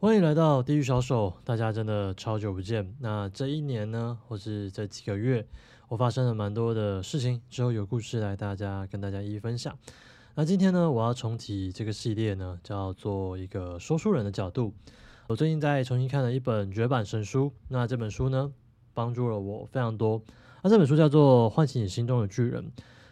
欢迎来到地狱小手，大家真的超久不见。那这一年呢，或是这几个月，我发生了蛮多的事情，之后有故事来大家跟大家一一分享。那今天呢，我要重启这个系列呢，叫做一个说书人的角度。我最近在重新看了一本绝版神书，那这本书呢，帮助了我非常多。那这本书叫做《唤醒你心中的巨人》。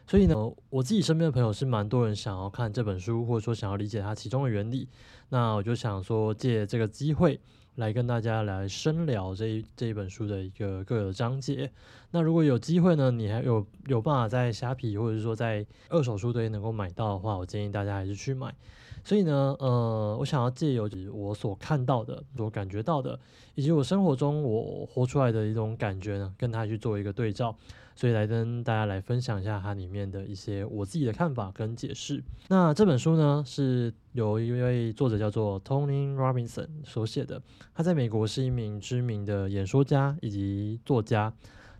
所以呢，我自己身边的朋友是蛮多人想要看这本书，或者说想要理解它其中的原理。那我就想说，借这个机会来跟大家来深聊这一这一本书的一个各个章节。那如果有机会呢，你还有有办法在虾皮或者说在二手书堆能够买到的话，我建议大家还是去买。所以呢，呃，我想要借由我所看到的、所感觉到的，以及我生活中我活出来的一种感觉呢，跟他去做一个对照，所以来跟大家来分享一下它里面的一些我自己的看法跟解释。那这本书呢，是由一位作者叫做 Tony Robinson 所写的，他在美国是一名知名的演说家以及作家。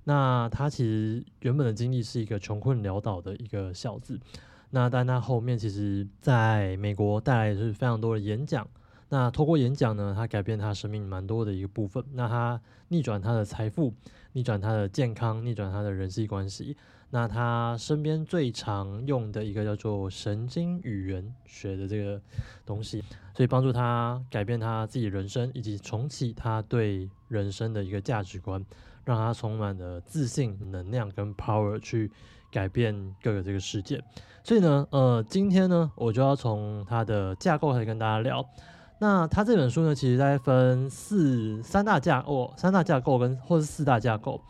那他其实原本的经历是一个穷困潦倒的一个小子。那但他后面其实在美国带来的是非常多的演讲，那透过演讲呢，他改变他生命蛮多的一个部分。那他逆转他的财富，逆转他的健康，逆转他的人际关系。那他身边最常用的一个叫做神经语言学的这个东西，所以帮助他改变他自己人生，以及重启他对人生的一个价值观，让他充满了自信、能量跟 power 去改变各个这个世界。所以呢，呃，今天呢，我就要从它的架构开始跟大家聊。那它这本书呢，其实在分四三大架构，三大架构跟或是四大架构。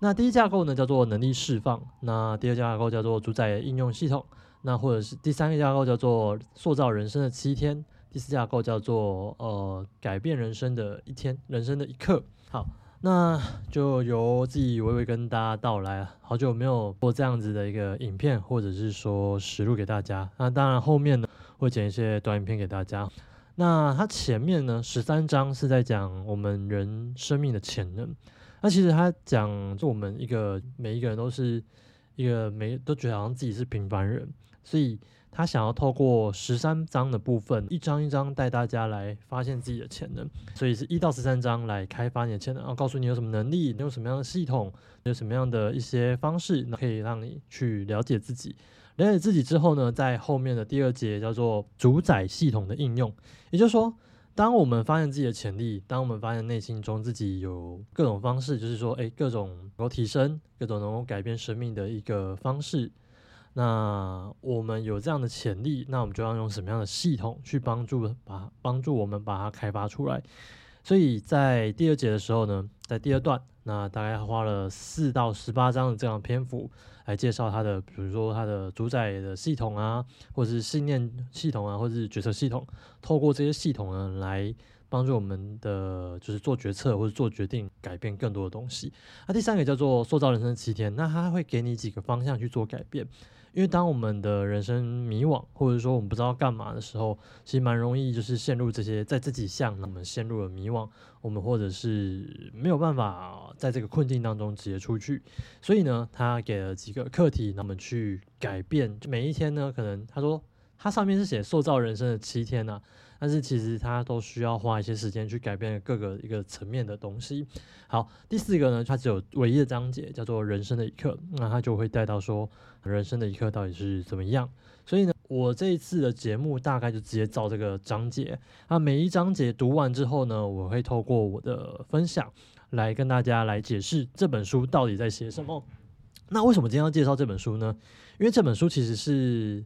那第一架构呢叫做能力释放，那第二架构叫做主宰应用系统，那或者是第三个架构叫做塑造人生的七天，第四架构叫做呃改变人生的一天，人生的一刻。好。那就由自己娓娓跟大家道来啊，好久没有播这样子的一个影片，或者是说实录给大家。那当然后面呢会剪一些短影片给大家。那它前面呢十三章是在讲我们人生命的潜能。那其实他讲，就我们一个每一个人都是一个每都觉得好像自己是平凡人，所以。他想要透过十三章的部分，一章一章带大家来发现自己的潜能，所以是一到十三章来开发你的潜能，然后告诉你有什么能力，你有什么样的系统，有什么样的一些方式，可以让你去了解自己。了解自己之后呢，在后面的第二节叫做主宰系统的应用，也就是说，当我们发现自己的潜力，当我们发现内心中自己有各种方式，就是说，诶，各种能够提升，各种能够改变生命的一个方式。那我们有这样的潜力，那我们就要用什么样的系统去帮助把帮助我们把它开发出来？所以在第二节的时候呢，在第二段，那大概花了四到十八章的这样篇幅来介绍它的，比如说它的主宰的系统啊，或者是信念系统啊，或者是决策系统，透过这些系统呢来帮助我们的就是做决策或者做决定，改变更多的东西。那第三个叫做塑造人生七天，那它会给你几个方向去做改变。因为当我们的人生迷惘，或者说我们不知道干嘛的时候，其实蛮容易就是陷入这些在这几项，我们陷入了迷惘，我们或者是没有办法在这个困境当中直接出去。所以呢，他给了几个课题，那么去改变。就每一天呢，可能他说它上面是写塑造人生的七天呐。但是其实它都需要花一些时间去改变各个一个层面的东西。好，第四个呢，它只有唯一的章节叫做人生的一刻，那它就会带到说人生的一刻到底是怎么样。所以呢，我这一次的节目大概就直接照这个章节。那每一章节读完之后呢，我会透过我的分享来跟大家来解释这本书到底在写什么。那为什么今天要介绍这本书呢？因为这本书其实是，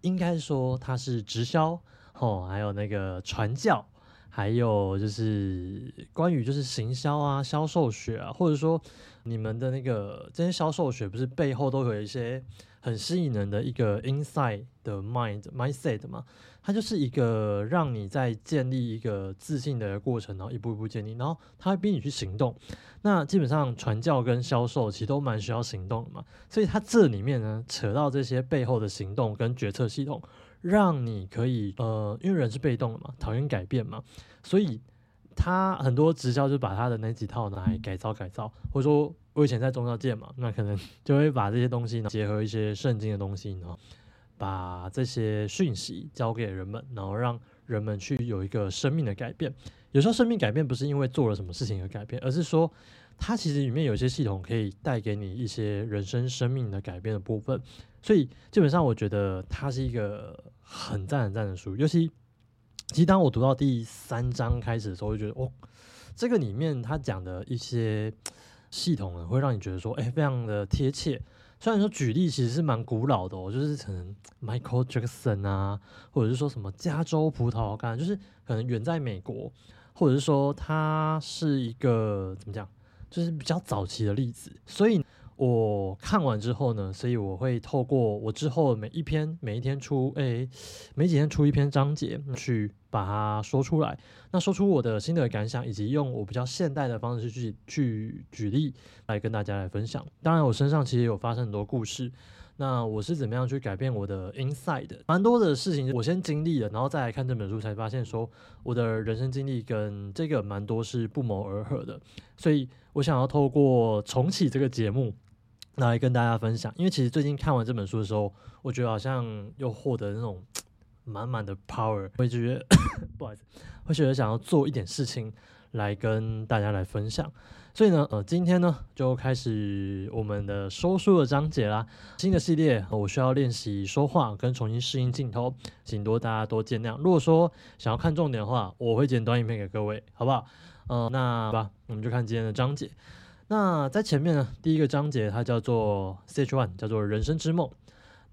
应该说它是直销。哦，还有那个传教，还有就是关于就是行销啊、销售学啊，或者说你们的那个这些销售学，不是背后都有一些很吸引人的一个 inside 的 mind mindset 嘛？它就是一个让你在建立一个自信的过程，然后一步一步建立，然后它会逼你去行动。那基本上传教跟销售其实都蛮需要行动的嘛，所以它这里面呢扯到这些背后的行动跟决策系统。让你可以呃，因为人是被动的嘛，讨厌改变嘛，所以他很多直销就把他的那几套拿来改造改造，或者说我以前在中教界嘛，那可能 就会把这些东西呢结合一些圣经的东西，然后把这些讯息交给人们，然后让人们去有一个生命的改变。有时候生命改变不是因为做了什么事情而改变，而是说它其实里面有些系统可以带给你一些人生生命的改变的部分。所以基本上我觉得它是一个很赞很赞的书。尤其其实当我读到第三章开始的时候，我就觉得哦，这个里面他讲的一些系统呢，会让你觉得说，哎，非常的贴切。虽然说举例其实是蛮古老的哦，就是可能 Michael Jackson 啊，或者是说什么加州葡萄干，就是可能远在美国，或者是说它是一个怎么讲，就是比较早期的例子。所以我看完之后呢，所以我会透过我之后每一篇每一天出，哎，每几天出一篇章节去。把它说出来，那说出我的心得感想，以及用我比较现代的方式去去举例来跟大家来分享。当然，我身上其实有发生很多故事。那我是怎么样去改变我的 inside？蛮多的事情，我先经历了，然后再来看这本书，才发现说我的人生经历跟这个蛮多是不谋而合的。所以我想要透过重启这个节目来跟大家分享。因为其实最近看完这本书的时候，我觉得好像又获得那种。满满的 power，会觉得 不好意思，会觉得想要做一点事情来跟大家来分享。所以呢，呃，今天呢就开始我们的说书的章节啦。新的系列，我需要练习说话跟重新适应镜头，请多大家多见谅。如果说想要看重点的话，我会剪短影片给各位，好不好？呃，那吧，我们就看今天的章节。那在前面呢，第一个章节它叫做 Stage One，叫做人生之梦。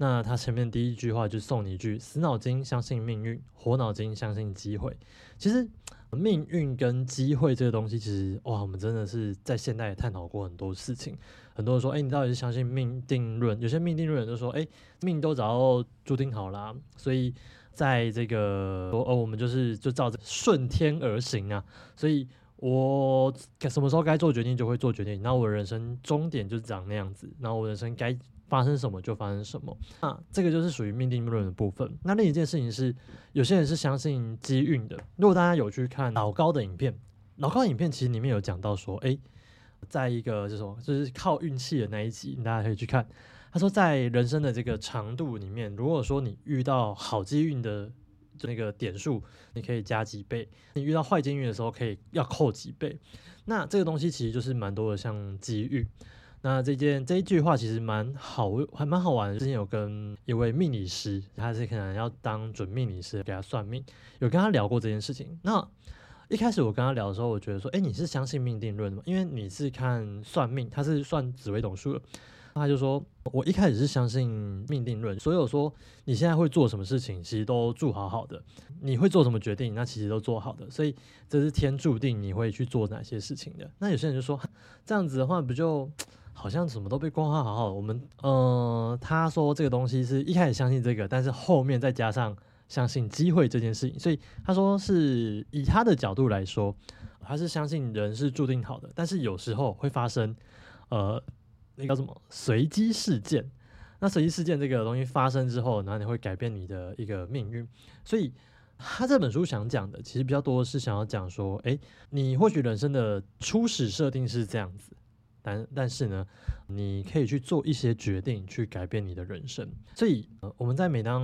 那他前面第一句话就送你一句：死脑筋相信命运，活脑筋相信机会。其实命运跟机会这个东西，其实哇，我们真的是在现代也探讨过很多事情。很多人说，哎，你到底是相信命定论？有些命定论就说，哎，命都早注定好啦，所以在这个哦，我们就是就照着顺天而行啊。所以我什么时候该做决定就会做决定，那我人生终点就是长那样子，然后我人生该。发生什么就发生什么，那这个就是属于命定论的部分。那另一件事情是，有些人是相信机运的。如果大家有去看老高的影片，老高影片其实里面有讲到说，诶，在一个这种就是靠运气的那一集，大家可以去看。他说，在人生的这个长度里面，如果说你遇到好机运的那个点数，你可以加几倍；你遇到坏机运的时候，可以要扣几倍。那这个东西其实就是蛮多的，像机遇。那这件这一句话其实蛮好，还蛮好玩的。之前有跟一位命理师，他是可能要当准命理师给他算命，有跟他聊过这件事情。那一开始我跟他聊的时候，我觉得说，哎，你是相信命定论的吗？因为你是看算命，他是算紫微斗数的。他就说，我一开始是相信命定论，所以我说你现在会做什么事情，其实都注好好的。你会做什么决定，那其实都做好的。所以这是天注定你会去做哪些事情的。那有些人就说，这样子的话，不就？好像什么都被规划好好，我们呃，他说这个东西是一开始相信这个，但是后面再加上相信机会这件事情，所以他说是以他的角度来说，他是相信人是注定好的，但是有时候会发生呃那个什么随机事件，那随机事件这个东西发生之后，然后你会改变你的一个命运，所以他这本书想讲的其实比较多是想要讲说，诶，你或许人生的初始设定是这样子。但但是呢，你可以去做一些决定，去改变你的人生。所以，呃，我们在每当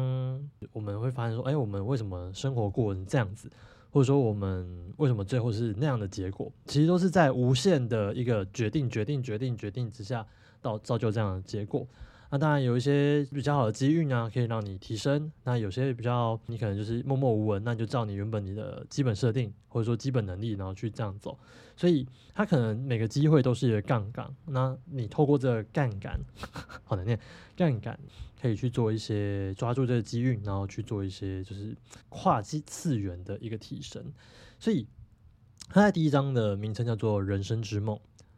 我们会发现说，哎，我们为什么生活过成这样子，或者说我们为什么最后是那样的结果，其实都是在无限的一个决定、决定、决定、决定之下，到造就这样的结果。那当然有一些比较好的机遇啊，可以让你提升。那有些比较你可能就是默默无闻，那就照你原本你的基本设定或者说基本能力，然后去这样走。所以它可能每个机会都是一个杠杆。那你透过这个杠杆，好难念，杠杆可以去做一些抓住这个机遇，然后去做一些就是跨季次元的一个提升。所以它在第一章的名称叫做“人生之梦”。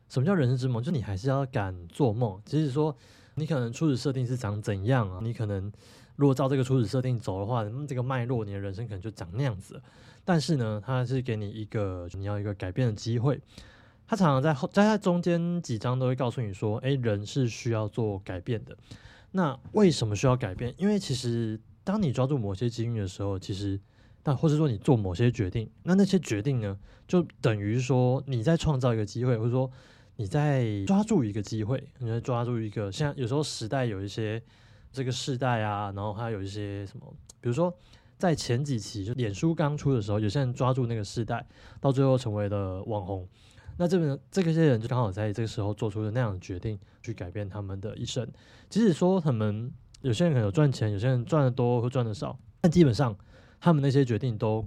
什么叫人生之梦？就你还是要敢做梦，即使说。你可能初始设定是长怎样啊？你可能如果照这个初始设定走的话，那这个脉络，你的人生可能就长那样子。但是呢，它是给你一个你要一个改变的机会。它常常在后在它中间几章都会告诉你说，诶，人是需要做改变的。那为什么需要改变？因为其实当你抓住某些机遇的时候，其实但或者说你做某些决定，那那些决定呢，就等于说你在创造一个机会，或者说。你在抓住一个机会，你在抓住一个，像有时候时代有一些这个世代啊，然后还有一些什么，比如说在前几期就脸书刚出的时候，有些人抓住那个时代，到最后成为了网红。那这边这些人就刚好在这个时候做出了那样的决定，去改变他们的一生。即使说他们有些人可能赚钱，有些人赚的多或赚的少，但基本上他们那些决定都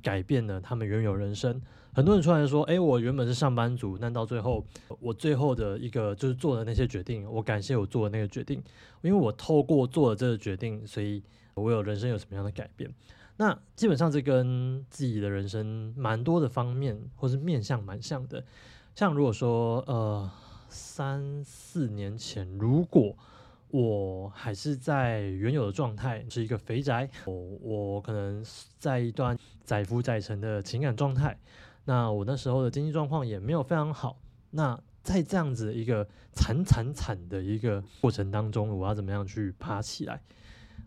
改变了他们原有人生。很多人出来说：“诶，我原本是上班族，但到最后，我最后的一个就是做的那些决定，我感谢我做的那个决定，因为我透过做了这个决定，所以我有人生有什么样的改变。”那基本上这跟自己的人生蛮多的方面，或是面向蛮像的。像如果说呃三四年前，如果我还是在原有的状态，是一个肥宅，我我可能在一段载夫载沉的情感状态，那我那时候的经济状况也没有非常好。那在这样子一个惨惨惨的一个过程当中，我要怎么样去爬起来？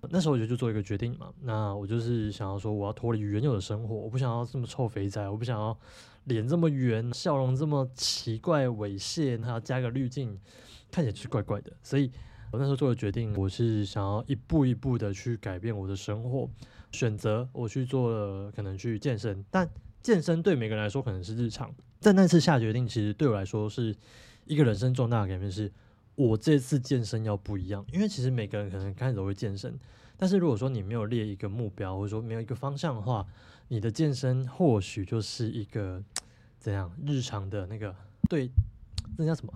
那时候我就就做一个决定嘛，那我就是想要说，我要脱离原有的生活，我不想要这么臭肥仔，我不想要脸这么圆，笑容这么奇怪猥亵，还要加个滤镜，看起来就是怪怪的。所以我那时候做的决定，我是想要一步一步的去改变我的生活，选择我去做了可能去健身，但健身对每个人来说可能是日常，但那次下决定，其实对我来说是一个人生重大的改变是。我这次健身要不一样，因为其实每个人可能开始都会健身，但是如果说你没有列一个目标，或者说没有一个方向的话，你的健身或许就是一个怎样日常的那个对，那叫什么，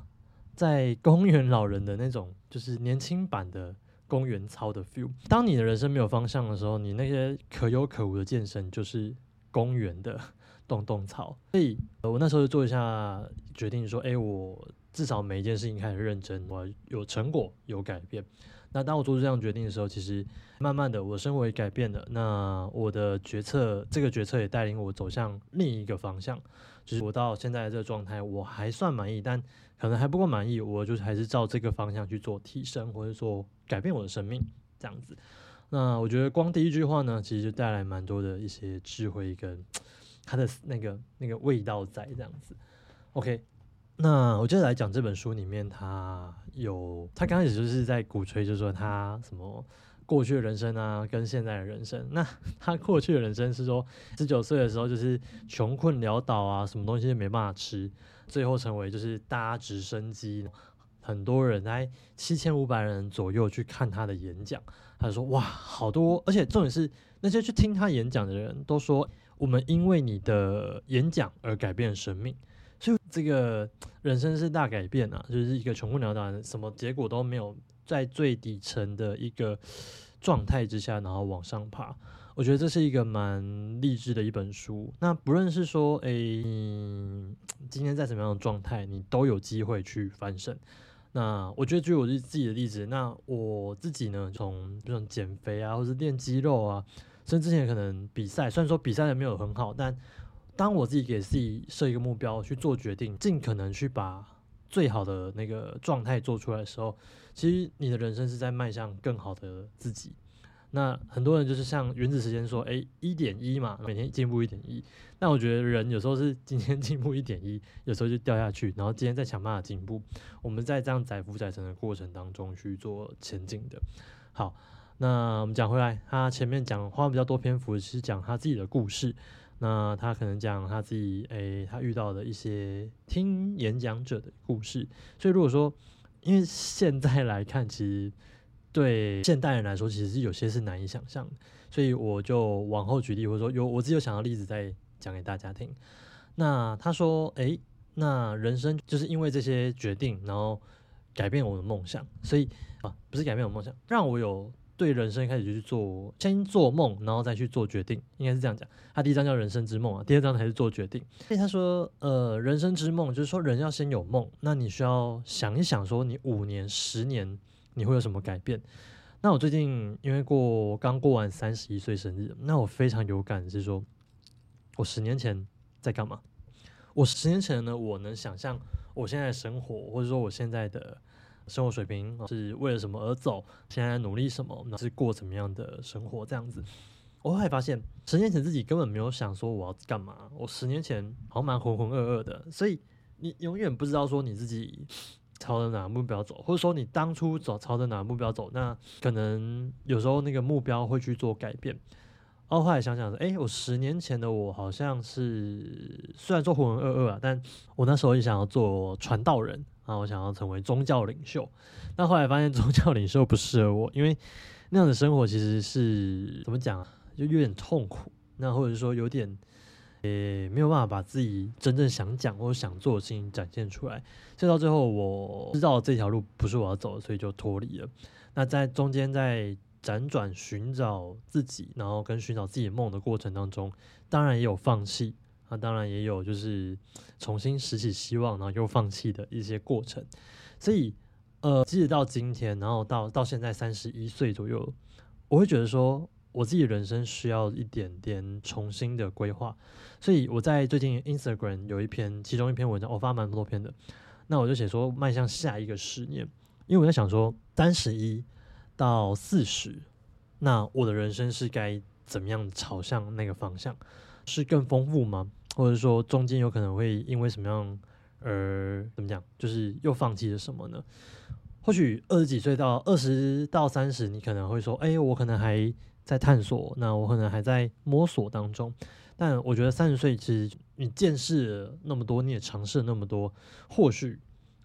在公园老人的那种，就是年轻版的公园操的 feel。当你的人生没有方向的时候，你那些可有可无的健身就是公园的 动动草。所以我那时候就做一下决定，说，哎，我。至少每一件事情开始认真，我有成果，有改变。那当我做出这样决定的时候，其实慢慢的我的生活也改变了。那我的决策，这个决策也带领我走向另一个方向，就是我到现在这个状态，我还算满意，但可能还不够满意。我就是还是照这个方向去做提升，或者说改变我的生命这样子。那我觉得光第一句话呢，其实就带来蛮多的一些智慧跟 它的那个那个味道在这样子。OK。那我接着来讲这本书里面，他有他刚开始就是在鼓吹，就是说他什么过去的人生啊，跟现在的人生。那 他过去的人生是说，十九岁的时候就是穷困潦倒啊，什么东西都没办法吃，最后成为就是搭直升机，很多人在七千五百人左右去看他的演讲。他说哇，好多，而且重点是那些去听他演讲的人都说，我们因为你的演讲而改变生命。所以这个人生是大改变啊，就是一个穷困潦倒，什么结果都没有，在最底层的一个状态之下，然后往上爬。我觉得这是一个蛮励志的一本书。那不论是说，诶，今天在什么样的状态，你都有机会去翻身。那我觉得，就我自己的例子，那我自己呢，从这种减肥啊，或是练肌肉啊，甚至之前可能比赛，虽然说比赛的没有很好，但当我自己给自己设一个目标去做决定，尽可能去把最好的那个状态做出来的时候，其实你的人生是在迈向更好的自己。那很多人就是像原子时间说，诶，一点一嘛，每天进步一点一。那我觉得人有时候是今天进步一点一，有时候就掉下去，然后今天再想办法进步。我们在这样载浮载沉的过程当中去做前进的。好，那我们讲回来，他前面讲花比较多篇幅是讲他自己的故事。那他可能讲他自己，诶，他遇到的一些听演讲者的故事。所以如果说，因为现在来看，其实对现代人来说，其实是有些是难以想象的。所以我就往后举例，或者说有我自己有想到例子，再讲给大家听。那他说，诶，那人生就是因为这些决定，然后改变我的梦想。所以啊，不是改变我梦想，让我有。对人生开始就去做，先做梦，然后再去做决定，应该是这样讲。他第一章叫人生之梦啊，第二章才是做决定。所以他说，呃，人生之梦就是说人要先有梦，那你需要想一想，说你五年、十年你会有什么改变？那我最近因为过刚过完三十一岁生日，那我非常有感是说，我十年前在干嘛？我十年前呢，我能想象我现在的生活，或者说我现在的。生活水平是为了什么而走？现在努力什么？那是过怎么样的生活？这样子，我后来发现，十年前自己根本没有想说我要干嘛。我十年前好像蛮浑浑噩噩的，所以你永远不知道说你自己朝着哪个目标走，或者说你当初走朝着哪个目标走，那可能有时候那个目标会去做改变。然后后来想想说，哎，我十年前的我好像是虽然说浑浑噩噩啊，但我那时候也想要做传道人啊，我想要成为宗教领袖。但后来发现宗教领袖不适合我，因为那样的生活其实是怎么讲啊，就有点痛苦。那或者说有点，呃，没有办法把自己真正想讲或者想做的事情展现出来。所以到最后，我知道这条路不是我要走的，所以就脱离了。那在中间在。辗转寻找自己，然后跟寻找自己梦的过程当中，当然也有放弃，那当然也有就是重新拾起希望，然后又放弃的一些过程。所以，呃，即使到今天，然后到到现在三十一岁左右，我会觉得说，我自己人生需要一点点重新的规划。所以我在最近 Instagram 有一篇，其中一篇文章，我发蛮多篇的，那我就写说迈向下一个十年，因为我在想说三十一。到四十，那我的人生是该怎么样朝向那个方向？是更丰富吗？或者说中间有可能会因为什么样而怎么讲？就是又放弃了什么呢？或许二十几岁到二十到三十，你可能会说：“哎，我可能还在探索，那我可能还在摸索当中。”但我觉得三十岁，其实你见识了那么多，你也尝试了那么多，或许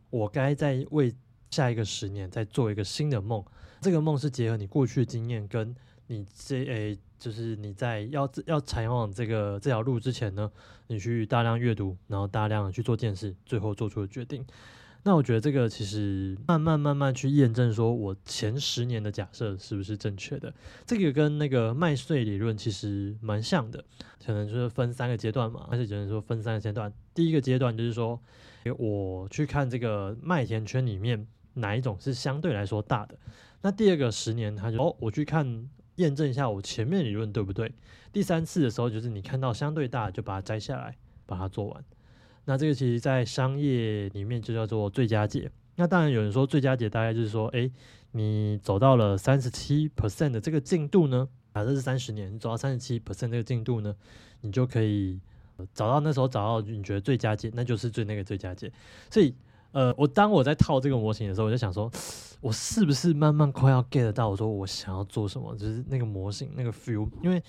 我该在为下一个十年再做一个新的梦。这个梦是结合你过去的经验，跟你这诶，就是你在要要采往这个这条路之前呢，你去大量阅读，然后大量的去做见识，最后做出的决定。那我觉得这个其实慢慢慢慢去验证，说我前十年的假设是不是正确的。这个跟那个麦穗理论其实蛮像的，可能就是分三个阶段嘛，而且只能说分三个阶段。第一个阶段就是说，我去看这个麦田圈里面哪一种是相对来说大的。那第二个十年，他就哦，我去看验证一下我前面理论对不对。第三次的时候，就是你看到相对大，就把它摘下来，把它做完。那这个其实在商业里面就叫做最佳解。那当然有人说最佳解大概就是说，哎，你走到了三十七 percent 的这个进度呢，啊，这是三十年，你走到三十七 percent 这个进度呢，你就可以找到那时候找到你觉得最佳解，那就是最那个最佳解。所以。呃，我当我在套这个模型的时候，我就想说，我是不是慢慢快要 get 到？我说我想要做什么，就是那个模型那个 feel。因为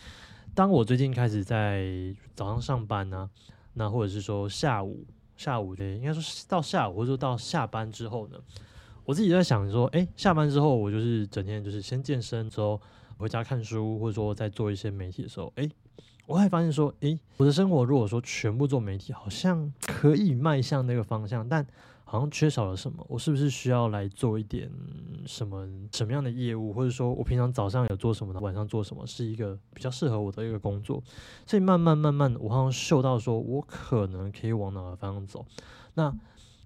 当我最近开始在早上上班呢，那或者是说下午下午的，应该说到下午或者说到下班之后呢，我自己在想说，哎，下班之后我就是整天就是先健身之后回家看书，或者说在做一些媒体的时候，哎，我还发现说，哎，我的生活如果说全部做媒体，好像可以迈向那个方向，但好像缺少了什么，我是不是需要来做一点什么什么样的业务，或者说我平常早上有做什么，晚上做什么，是一个比较适合我的一个工作。所以慢慢慢慢，我好像嗅到说，我可能可以往哪个方向走。那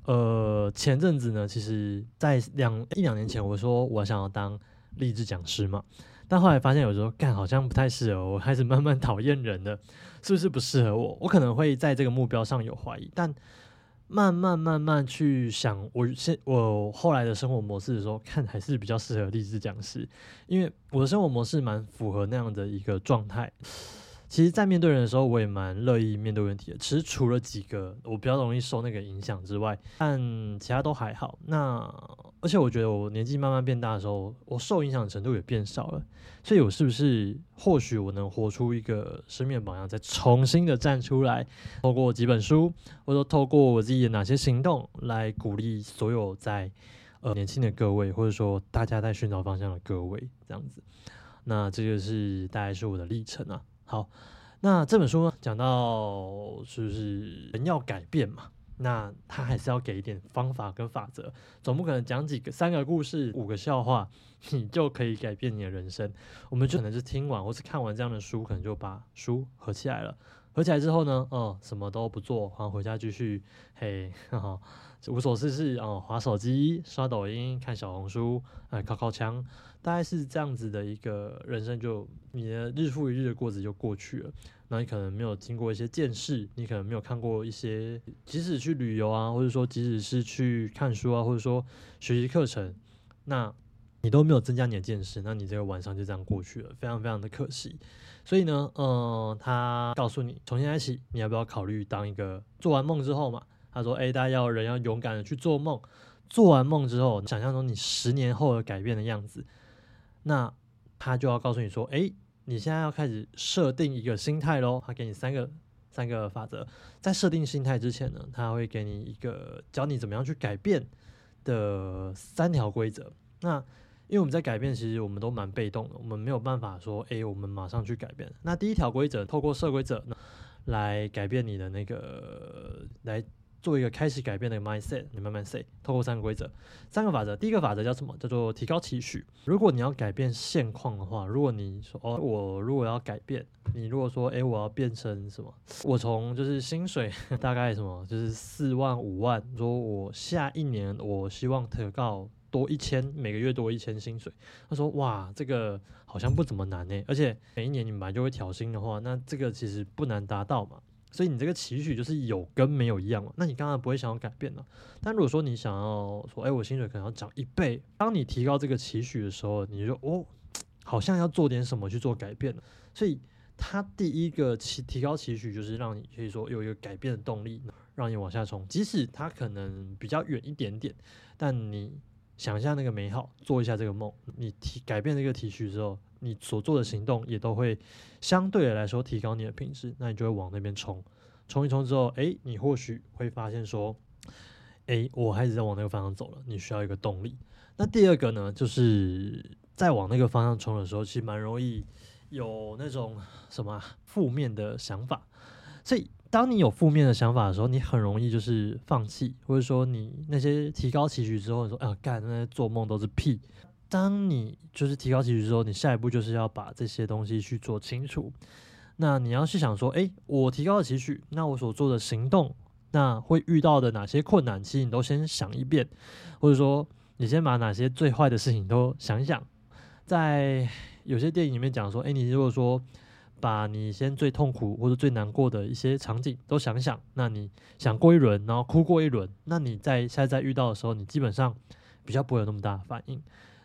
呃，前阵子呢，其实在两一两年前，我说我想要当励志讲师嘛，但后来发现有时候干好像不太适合我，开始慢慢讨厌人了，是不是不适合我？我可能会在这个目标上有怀疑，但。慢慢慢慢去想，我现我后来的生活模式的时候，看还是比较适合励志讲师，因为我的生活模式蛮符合那样的一个状态。其实，在面对人的时候，我也蛮乐意面对问题的。其实，除了几个我比较容易受那个影响之外，但其他都还好。那而且，我觉得我年纪慢慢变大的时候，我受影响程度也变少了。所以，我是不是或许我能活出一个生命榜样，再重新的站出来，透过几本书，或者透过我自己的哪些行动，来鼓励所有在呃年轻的各位，或者说大家在寻找方向的各位，这样子。那这就是大概是我的历程啊。好，那这本书呢，讲到是不是人要改变嘛？那他还是要给一点方法跟法则，总不可能讲几个三个故事、五个笑话，你就可以改变你的人生。我们就可能是听完或是看完这样的书，可能就把书合起来了。合起来之后呢，哦，什么都不做，然后回家继续嘿，哈无所事事哦，划手机、刷抖音、看小红书，哎，靠靠枪。大概是这样子的一个人生，就你的日复一日的过子就过去了。那你可能没有经过一些见识，你可能没有看过一些，即使去旅游啊，或者说即使是去看书啊，或者说学习课程，那你都没有增加你的见识，那你这个晚上就这样过去了，非常非常的可惜。所以呢，嗯，他告诉你，从现在起，你要不要考虑当一个做完梦之后嘛？他说，哎，大家要人要勇敢的去做梦，做完梦之后，想象中你十年后的改变的样子。那他就要告诉你说：“哎，你现在要开始设定一个心态喽。他给你三个三个法则，在设定心态之前呢，他会给你一个教你怎么样去改变的三条规则。那因为我们在改变，其实我们都蛮被动的，我们没有办法说，诶，我们马上去改变。那第一条规则，透过设规则来改变你的那个来。做一个开始改变的 mindset，你慢慢 say，透过三个规则、三个法则。第一个法则叫什么？叫做提高期许。如果你要改变现况的话，如果你说哦，我如果要改变，你如果说诶，我要变成什么？我从就是薪水 大概什么，就是四万五万，说我下一年我希望提高多一千，每个月多一千薪水。他说哇，这个好像不怎么难呢，而且每一年你本来就会调薪的话，那这个其实不难达到嘛。所以你这个期许就是有跟没有一样嘛？那你刚刚不会想要改变了。但如果说你想要说，哎，我薪水可能要涨一倍，当你提高这个期许的时候，你就哦，好像要做点什么去做改变了。所以他第一个提提高期许，就是让你可以说有一个改变的动力，让你往下冲。即使他可能比较远一点点，但你想一下那个美好，做一下这个梦，你提改变这个提取之后。你所做的行动也都会相对来说提高你的品质，那你就会往那边冲，冲一冲之后，哎，你或许会发现说，哎，我开始在往那个方向走了。你需要一个动力。那第二个呢，就是在往那个方向冲的时候，其实蛮容易有那种什么负面的想法。所以，当你有负面的想法的时候，你很容易就是放弃，或者说你那些提高期许之后，你说，哎呀，干那些做梦都是屁。当你就是提高期许之后，你下一步就是要把这些东西去做清楚。那你要去想说，诶，我提高了期许，那我所做的行动，那会遇到的哪些困难，其实你都先想一遍，或者说你先把哪些最坏的事情都想一想。在有些电影里面讲说，诶，你如果说把你先最痛苦或者最难过的一些场景都想想，那你想过一轮，然后哭过一轮，那你在现在在遇到的时候，你基本上比较不会有那么大的反应。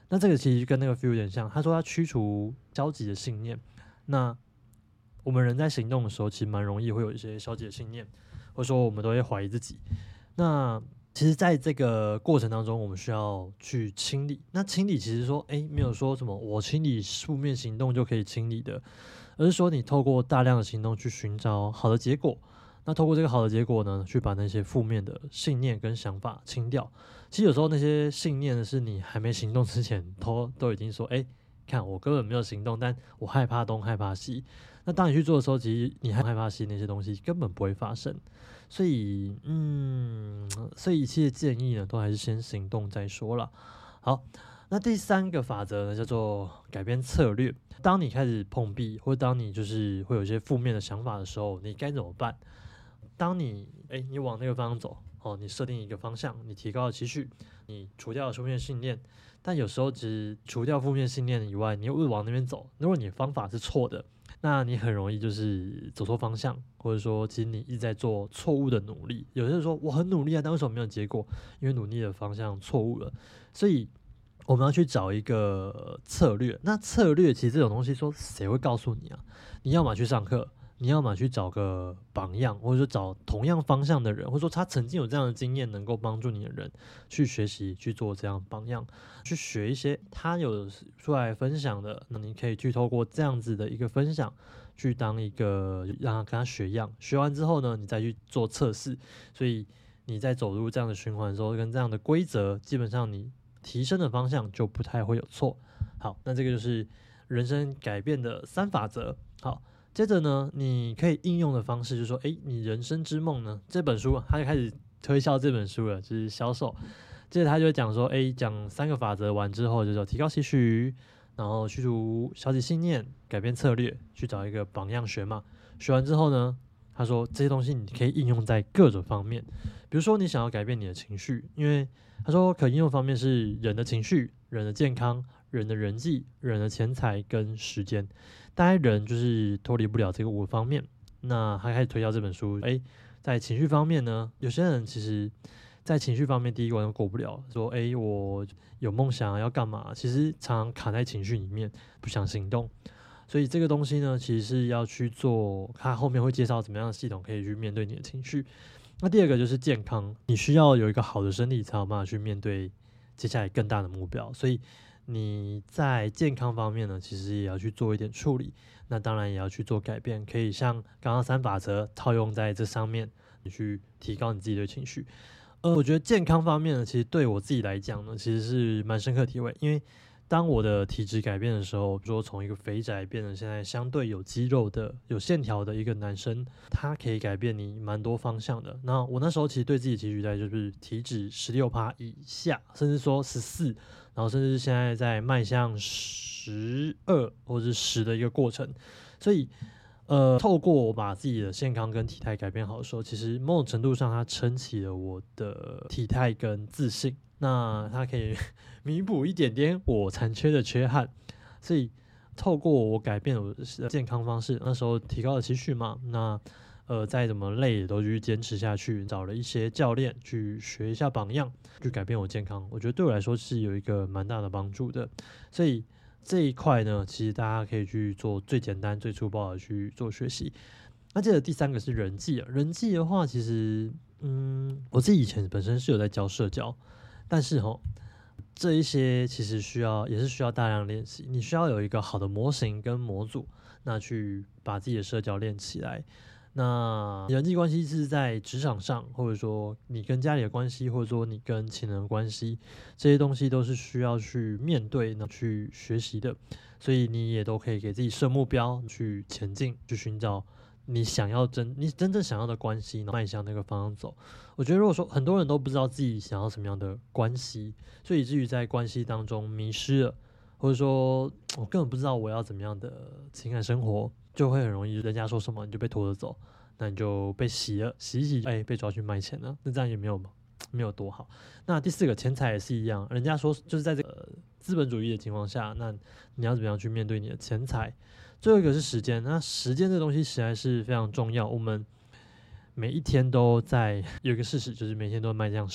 那这个其实跟那个 feel 有点像，他说他驱除消极的信念。那我们人在行动的时候，其实蛮容易会有一些消极的信念，或者说我们都会怀疑自己。那其实在这个过程当中，我们需要去清理。那清理其实说，诶，没有说什么我清理负面行动就可以清理的，而是说你透过大量的行动去寻找好的结果。那透过这个好的结果呢，去把那些负面的信念跟想法清掉。其实有时候那些信念呢是你还没行动之前，都都已经说，哎，看我根本没有行动，但我害怕东害怕西。那当你去做的时候，其实你害怕西那些东西根本不会发生。所以，嗯，所以一切建议呢，都还是先行动再说了。好，那第三个法则呢，叫做改变策略。当你开始碰壁，或者当你就是会有一些负面的想法的时候，你该怎么办？当你哎，你往那个方向走哦，你设定一个方向，你提高了期许，你除掉了负面信念，但有时候只是除掉负面信念以外，你又会往那边走。如果你方法是错的，那你很容易就是走错方向，或者说其实你一直在做错误的努力。有些人说我很努力啊，但为什么没有结果？因为努力的方向错误了。所以我们要去找一个策略。那策略其实这种东西，说谁会告诉你啊？你要么去上课。你要么去找个榜样，或者说找同样方向的人，或者说他曾经有这样的经验，能够帮助你的人去学习去做这样榜样，去学一些他有出来分享的，那你可以去透过这样子的一个分享，去当一个让他跟他学样，学完之后呢，你再去做测试，所以你在走入这样的循环的时候，跟这样的规则，基本上你提升的方向就不太会有错。好，那这个就是人生改变的三法则。好。接着呢，你可以应用的方式就是说，诶，你人生之梦呢？这本书他就开始推销这本书了，就是销售。接着他就会讲说，诶，讲三个法则完之后，就说提高期许，然后去除消极信念，改变策略，去找一个榜样学嘛。学完之后呢，他说这些东西你可以应用在各种方面，比如说你想要改变你的情绪，因为他说可应用方面是人的情绪、人的健康、人的人际、人的钱财跟时间。大概人就是脱离不了这个五个方面，那他开始推销这本书。诶，在情绪方面呢，有些人其实，在情绪方面第一关都过不了。说，诶，我有梦想要干嘛？其实常常卡在情绪里面，不想行动。所以这个东西呢，其实是要去做。他后面会介绍怎么样的系统可以去面对你的情绪。那第二个就是健康，你需要有一个好的身体，才有办法去面对接下来更大的目标。所以。你在健康方面呢，其实也要去做一点处理。那当然也要去做改变，可以像刚刚三法则套用在这上面，你去提高你自己的情绪。呃，我觉得健康方面呢，其实对我自己来讲呢，其实是蛮深刻体会，因为。当我的体质改变的时候，说从一个肥宅变成现在相对有肌肉的、有线条的一个男生，他可以改变你蛮多方向的。那我那时候其实对自己期许在就是体脂十六趴以下，甚至说十四，然后甚至现在在迈向十二或者是十的一个过程。所以，呃，透过我把自己的健康跟体态改变好的时候，其实某种程度上它撑起了我的体态跟自信。那它可以 弥补一点点我残缺的缺憾，所以透过我改变我的健康方式，那时候提高了情绪嘛，那呃再怎么累也都去坚持下去，找了一些教练去学一下榜样，去改变我健康，我觉得对我来说是有一个蛮大的帮助的。所以这一块呢，其实大家可以去做最简单、最粗暴的去做学习。那接着第三个是人际啊，人际的话，其实嗯，我自己以前本身是有在教社交。但是哈，这一些其实需要也是需要大量练习。你需要有一个好的模型跟模组，那去把自己的社交练起来。那人际关系是在职场上，或者说你跟家里的关系，或者说你跟亲人关系，这些东西都是需要去面对、呢去学习的。所以你也都可以给自己设目标，去前进，去寻找。你想要真你真正想要的关系，迈向那个方向走。我觉得如果说很多人都不知道自己想要什么样的关系，所以以至于在关系当中迷失了，或者说我根本不知道我要怎么样的情感生活，就会很容易人家说什么你就被拖着走，那你就被洗了，洗一洗，哎，被抓去卖钱了，那这样也没有没有多好。那第四个钱财也是一样，人家说就是在这个资本主义的情况下，那你要怎么样去面对你的钱财？最后一个是时间，那时间这东西实在是非常重要。我们每一天都在有一个事实，就是每天都迈向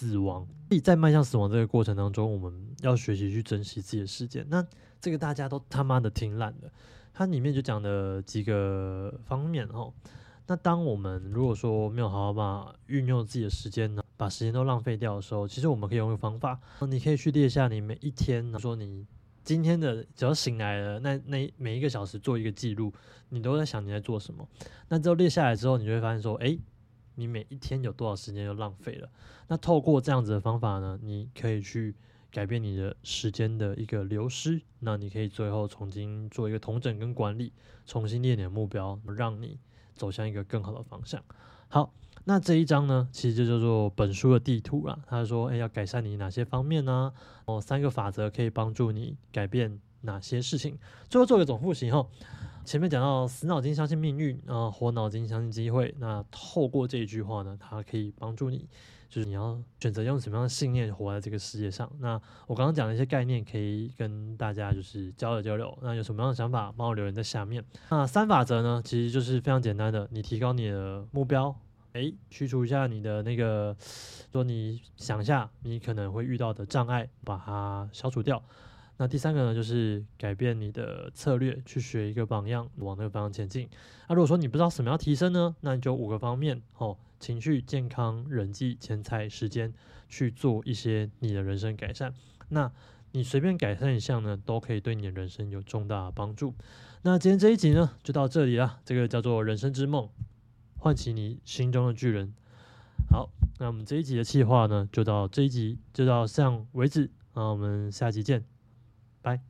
死亡。所以在迈向死亡这个过程当中，我们要学习去珍惜自己的时间。那这个大家都他妈的挺懒的。它里面就讲的几个方面哦。那当我们如果说没有好好把运用自己的时间呢，把时间都浪费掉的时候，其实我们可以用一个方法，你可以去列下你每一天，说你。今天的只要醒来了，那那每一个小时做一个记录，你都在想你在做什么。那之后列下来之后，你就会发现说，哎，你每一天有多少时间就浪费了。那透过这样子的方法呢，你可以去改变你的时间的一个流失。那你可以最后重新做一个统整跟管理，重新列你的目标，让你走向一个更好的方向。好。那这一章呢，其实就叫做本书的地图了。他说：“哎，要改善你哪些方面呢？哦，三个法则可以帮助你改变哪些事情。最后做个总复习哈。前面讲到死脑筋相信命运啊，活脑筋相信机会。那透过这一句话呢，它可以帮助你，就是你要选择用什么样的信念活在这个世界上。那我刚刚讲的一些概念，可以跟大家就是交流交流。那有什么样的想法，帮我留言在下面。那三法则呢，其实就是非常简单的，你提高你的目标。”哎，去除一下你的那个，说你想一下，你可能会遇到的障碍，把它消除掉。那第三个呢，就是改变你的策略，去学一个榜样，往那个方向前进。那如果说你不知道什么要提升呢，那你就五个方面哦：情绪、健康、人际、钱财、时间，去做一些你的人生改善。那你随便改善一项呢，都可以对你的人生有重大帮助。那今天这一集呢，就到这里了。这个叫做人生之梦。唤起你心中的巨人。好，那我们这一集的计划呢，就到这一集就到这样为止。那我们下集见，拜。